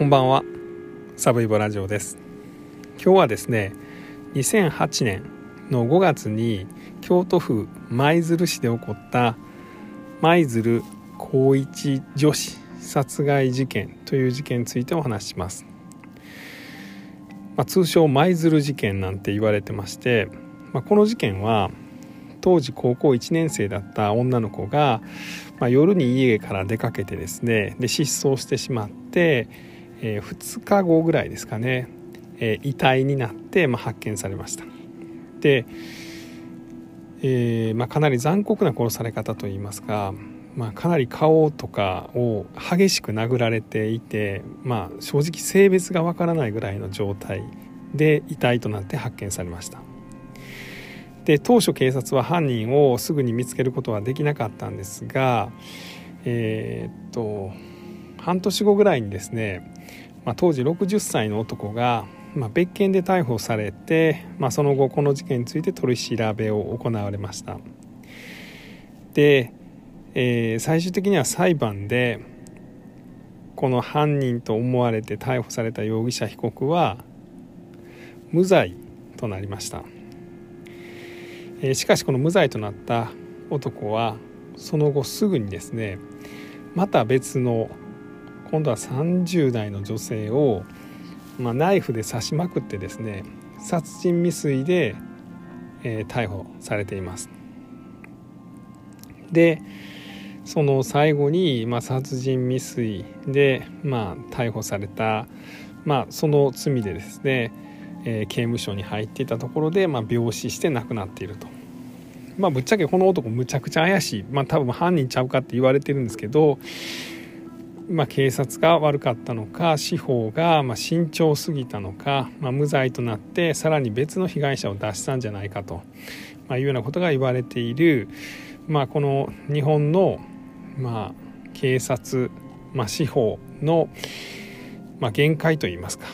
こんばんは。サブイボラジオです。今日はですね2008年の5月に京都府舞鶴市で起こった舞鶴高一女子殺害事件という事件についてお話しします、まあ、通称舞鶴事件なんて言われてまして、まあ、この事件は当時高校1年生だった女の子が、まあ、夜に家から出かけてですねで失踪してしまって、えー、2日後ぐらいですかね、えー、遺体になって、まあ、発見されました。で、えーまあ、かなり残酷な殺され方といいますか、まあ、かなり顔とかを激しく殴られていて、まあ、正直性別がわからないぐらいの状態で遺体となって発見されました。で当初警察は犯人をすぐに見つけることはできなかったんですがえー、っと半年後ぐらいにですね、まあ、当時60歳の男が、まあ、別件で逮捕されて、まあ、その後この事件について取り調べを行われました。で、えー、最終的には裁判でこの犯人と思われて逮捕された容疑者被告は無罪となりました。えしかしこの無罪となった男はその後すぐにですねまた別の今度は30代の女性を、まあ、ナイフで刺しまくってですね殺人未遂で、えー、逮捕されています。でその最後に、まあ、殺人未遂で、まあ、逮捕された、まあ、その罪でですねえー、刑務所に入っていたところで、まあ、病死して亡くなっていると。まあ、ぶっちゃけこの男むちゃくちゃ怪しい、まあ、多分犯人ちゃうかって言われてるんですけど、まあ、警察が悪かったのか司法がま慎重すぎたのか、まあ、無罪となってさらに別の被害者を出したんじゃないかと、まあ、いうようなことが言われている、まあ、この日本の、まあ、警察、まあ、司法の、まあ、限界といいますか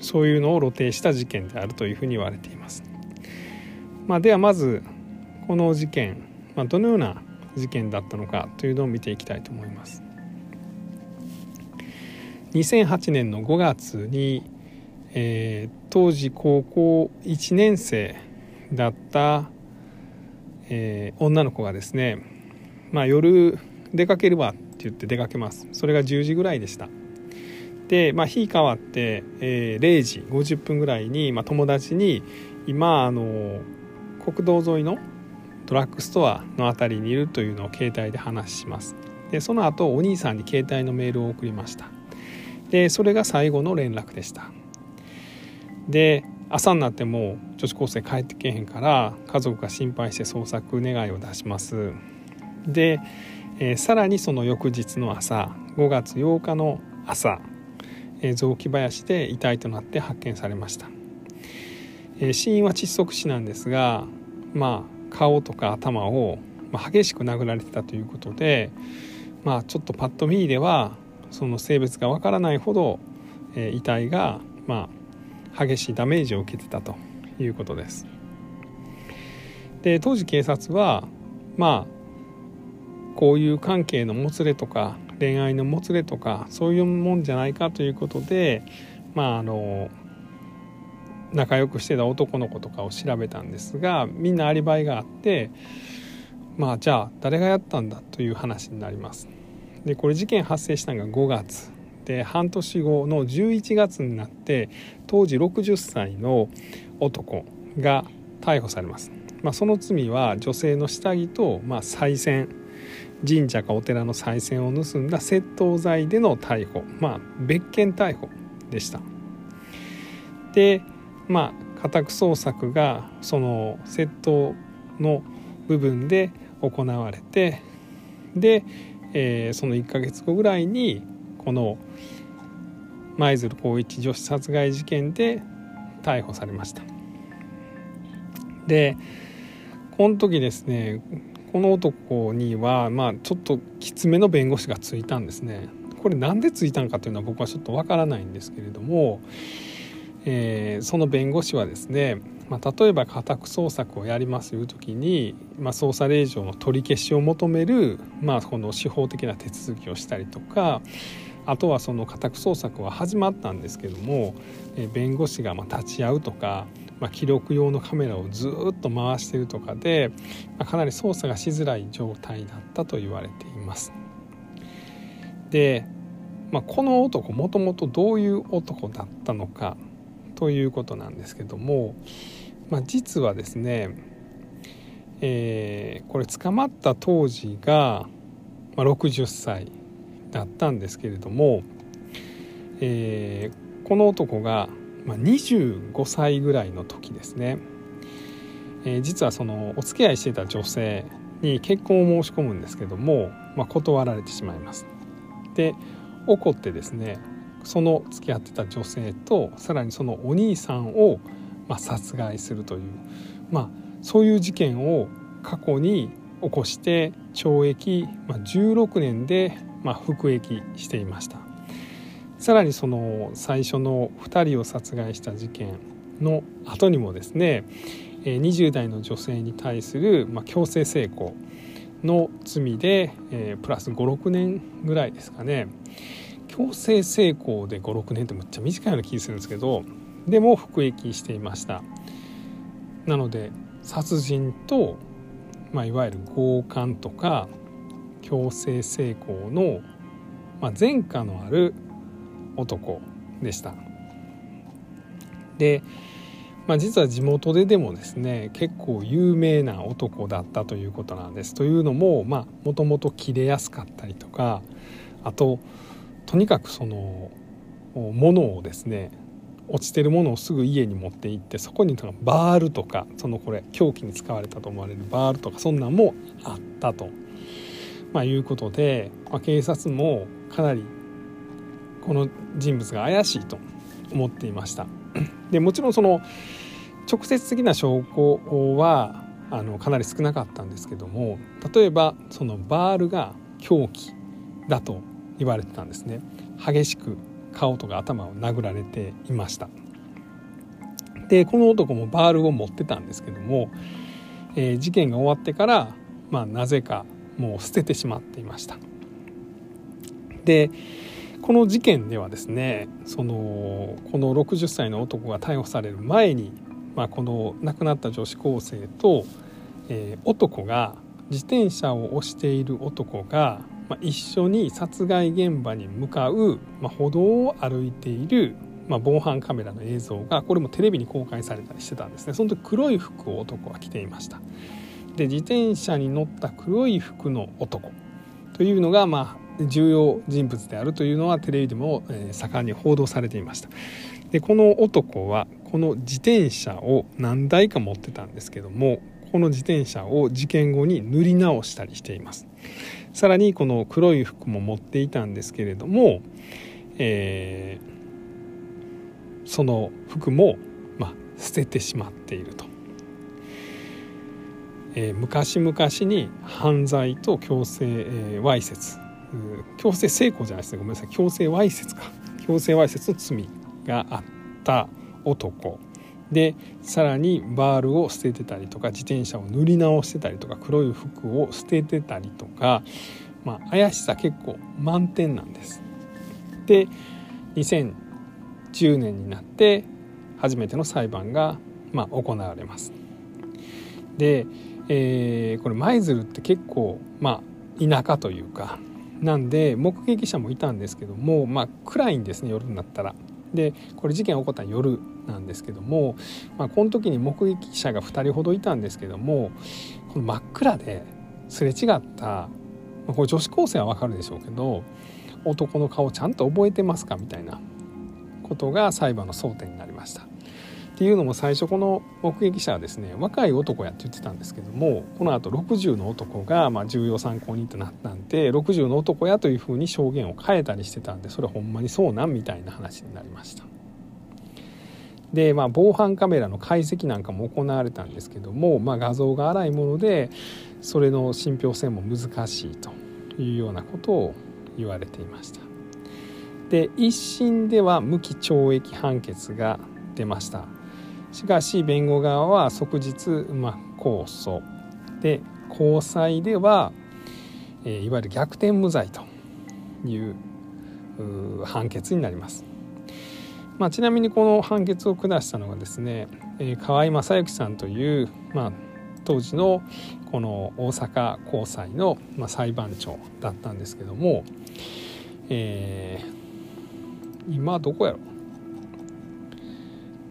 そういうのを露呈した事件であるというふうに言われています。まあ、ではまずこの事件、まあ、どのような事件だったのかというのを見ていきたいと思います。2008年の5月に、えー、当時高校1年生だった、えー、女の子がですね、まあ、夜出かけるわって言って出かけます。それが10時ぐらいでした。で、まあ、日変わって、えー、0時50分ぐらいに、まあ、友達に今あの国道沿いのドラッグストアの辺りにいるというのを携帯で話します。でその後お兄さんに携帯のメールを送りました。でそれが最後の連絡でした。で朝になっても女子高生帰ってけへんから家族が心配して捜索願いを出します。で、えー、さらにその翌日の朝5月8日の朝雑木林で遺体となって発見されました、え死因は窒息死なんですがまあ顔とか頭を激しく殴られてたということでまあちょっとパッと見ではその性別がわからないほど、え遺体がまあ激しいダメージを受けてたということですで当時警察はまあこういう関係のもつれとか恋愛のもつれとかそういうもんじゃないかということでまああの仲良くしてた男の子とかを調べたんですがみんなアリバイがあってまあじゃあ誰がやったんだという話になります。でこれ事件発生したのが5月。で半年後の11月になって当時60歳の男が逮捕されます。まあ、その罪は女性の下着と、まあ、再選神社かお寺の賽銭を盗んだ窃盗罪での逮捕。まあ別件逮捕でした。でまあ家宅捜索がその窃盗の部分で行われてで、えー、その1ヶ月後ぐらいにこの舞鶴光一女子殺害事件で逮捕されましたでこの時ですねこの男には、まあ、ちょっときつめの弁護士がついたんですね。これなんでついたんかというのは僕はちょっとわからないんですけれども、えー、その弁護士はですね、まあ、例えば家宅捜索をやりますいう時に、まあ、捜査令状の取り消しを求める、まあ、この司法的な手続きをしたりとかあとはその家宅捜索は始まったんですけども、弁護士がま立ち会うとか、まあ、記録用のカメラをずっと回してるとかで、まあ、かなり操作がしづらい状態だったと言われています。で、まあ、この男もともとどういう男だったのかということなんですけども、まあ、実はですね、えー、これ捕まった当時が、まあ、60歳だったんですけれども、えー、この男が、まあ、25歳ぐらいの時ですね、えー、実はそのお付き合いしてた女性に結婚を申し込むんですけども、まあ、断られてしまいます。で怒ってですねその付き合ってた女性とさらにそのお兄さんを、まあ、殺害するという、まあ、そういう事件を過去に起こして懲役、まあ、16年でまあ、服役していました。さらにその最初の2人を殺害した事件の後にもですね20代の女性に対する、まあ、強制性交の罪で、えー、プラス56年ぐらいですかね。強制性交で56年ってむっちゃ短いような気するんですけどでも服役していましたなので殺人と、まあ、いわゆる強姦とか強制性交の、まあ、前科のある男でした。で、まあ、実は地元ででもですね結構有名な男だったということなんです。というのももともと切れやすかったりとかあととにかくその物をですね落ちてるものをすぐ家に持って行ってそこにバールとかそのこれ凶器に使われたと思われるバールとかそんなんもあったとまあ、いうことで、まあ、警察もかなりこの人物が怪しいと思っていました。でもちろんその直接的な証拠はあのかなり少なかったんですけども例えばそのバールが凶器だと言われてたんですね。激しく顔とか頭を殴られていました。でこの男もバールを持ってたんですけども、えー、事件が終わってからまあなぜかもう捨ててしまっていました。でこの事件ではですねそのこの60歳の男が逮捕される前に、まあ、この亡くなった女子高生と、えー、男が自転車を押している男が、まあ、一緒に殺害現場に向かう、まあ、歩道を歩いている、まあ、防犯カメラの映像がこれもテレビに公開されたりしてたんですね。その時黒い服を男は着ていました。で自転車に乗った黒い服の男。というのが、まあ、重要人物であるというのはテレビでも、盛んに報道されていました。でこの男はこの自転車を何台か持ってたんですけどもこの自転車を事件後に塗り直したりしています。さらにこの黒い服も持っていたんですけれども、えー、その服も、まあ、捨ててしまっていると。えー、昔々に犯罪と強制、えー、わいせつ。強制性交じゃないですね。ごめんなさい。強制わいせつか。強制わいせつの罪があった男。でさらにバールを捨ててたりとか自転車を塗り直してたりとか黒い服を捨ててたりとか、まあ、怪しさ結構満点なんです。で2010年になって初めての裁判が、まあ、行われます。でえー、これ舞鶴って結構まあ田舎というかなんで目撃者もいたんですけどもまあ暗いんですね夜になったら。でこれ事件起こった夜なんですけども、まあ、この時に目撃者が2人ほどいたんですけどもこの真っ暗ですれ違った、まあ、これ女子高生は分かるでしょうけど男の顔ちゃんと覚えてますかみたいなことが裁判の争点になりました。っていうのも最初この目撃者はですね若い男やって言ってたんですけどもこのあと60の男がま重要参考人となったんで60の男やというふうに証言を変えたりしてたんでそれほんまにそうなんみたいな話になりました。でまあ、防犯カメラの解析なんかも行われたんですけども、まあ、画像が荒いものでそれの信憑性も難しいというようなことを言われていました。で一審では無期懲役判決が出ました。しかし弁護側は即日、まあ、控訴で高裁では、え、いわゆる逆転無罪という、判決になります。まあ、ちなみにこの判決を下したのがですね、えー、河合正幸さんという、まあ、当時のこの大阪高裁の、まあ、裁判長だったんですけども、えー、今どこやろ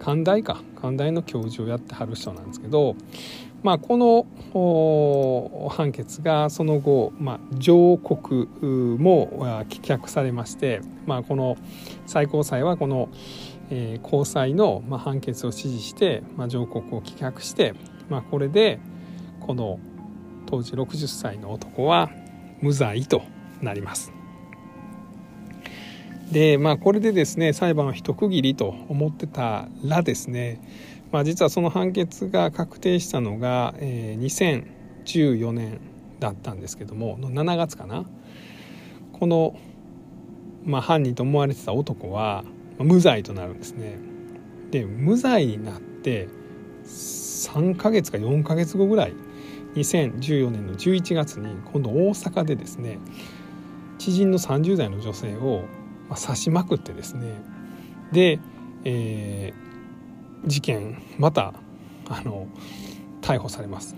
寛大か。寛大の教授をやってはる人なんですけど、まあ、この判決がその後、まあ、上告も棄却されまして、まあ、この最高裁はこの、えー、高裁の、まあ、判決を支持して、まあ、上告を棄却して、まあ、これでこの当時60歳の男は無罪となります。でまあこれでですね裁判は一区切りと思ってたらですねまあ、実はその判決が確定したのが、えー、2014年だったんですけどもの7月かなこの、まあ、犯人と思われてた男は、無罪となるんですね。で無罪になって3ヶ月か4ヶ月後ぐらい2014年の11月に今度大阪でですね知人の30代の女性を、刺しまくってですねで、えー、事件またあの逮捕されます。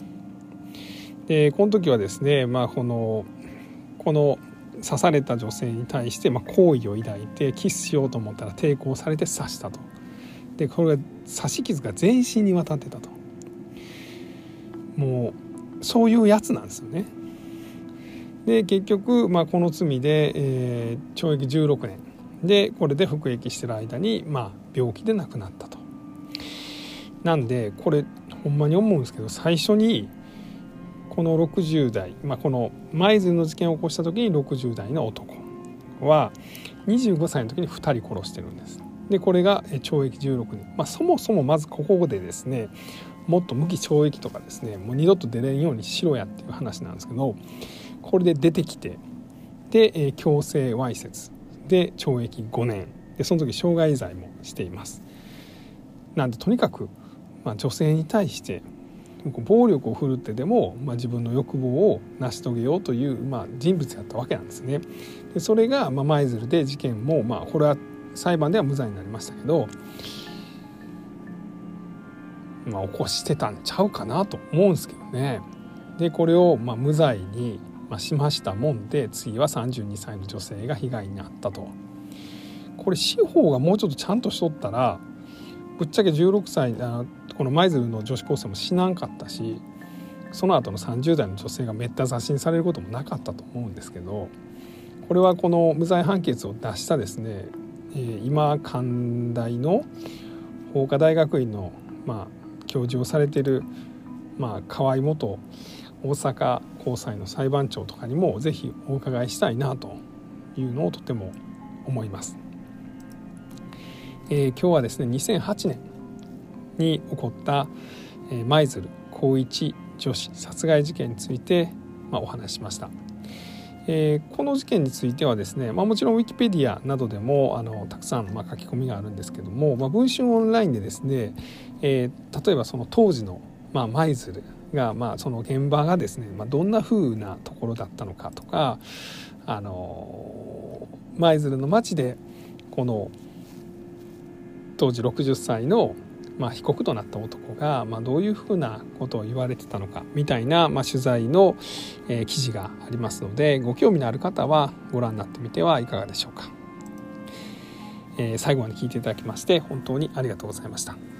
でこの時はですね、まあ、このこの刺された女性に対して、まあ、好意を抱いてキスしようと思ったら抵抗されて刺したと。でこれが刺し傷が全身にわたってたと。もうそういうやつなんですよね。で結局、まあ、この罪で、えー、懲役16年でこれで服役してる間に、まあ、病気で亡くなったと。なんでこれほんまに思うんですけど最初にこの60代、まあ、この舞鶴の事件を起こした時に60代の男は25歳の時に2人殺してるんです。でこれが懲役16年、まあ、そもそもまずここでですねもっと無期懲役とかですねもう二度と出れんようにしろやっていう話なんですけどこれで出てきてで強制わいせつで懲役5年でその時傷害罪もしています。なんでとにかくまあ、女性に対して暴力を振るってでも、まあ、自分の欲望を成し遂げようという、まあ、人物やったわけなんですね。でそれが、まあ、舞鶴で事件も、まあ、これは裁判では無罪になりましたけど、まあ、起こしてたんちゃうかなと思うんですけどね。でこれを、まあ、無罪に、まあ、しましたもんで次は32歳の女性が被害に遭ったと。これ司法がもうちょっとちゃんとしとったらぶっちゃけ16歳あこの舞鶴の女子高生も死なんかったしその後の30代の女性がめった刺しにされることもなかったと思うんですけどこれはこの無罪判決を出したですね、え、今寛大の法科大学院の、まあ、教授をされてる、まあ、河合元大阪高裁の裁判長とかにも是非お伺いしたいなというのをとても思います。えー、今日はですね2008年に起こった舞鶴高一女子殺害事件について、まあ、お話しました。えー、この事件についてはですね、まあ、もちろんウィキペディアなどでもあのたくさんまあ書き込みがあるんですけども、まあ、文春オンラインでですね、えー、例えばその当時の舞、まあ、鶴が、まあ、その現場がですね、まあ、どんな風なところだったのかとかあの舞鶴の町でこの当時60歳のまあ、被告となった男が、まあ、どういうふうなことを言われてたのかみたいな、まあ、取材の、えー、記事がありますのでご興味のある方はご覧になってみてはいかがでしょうか、えー、最後まで聞いていただきまして本当にありがとうございました。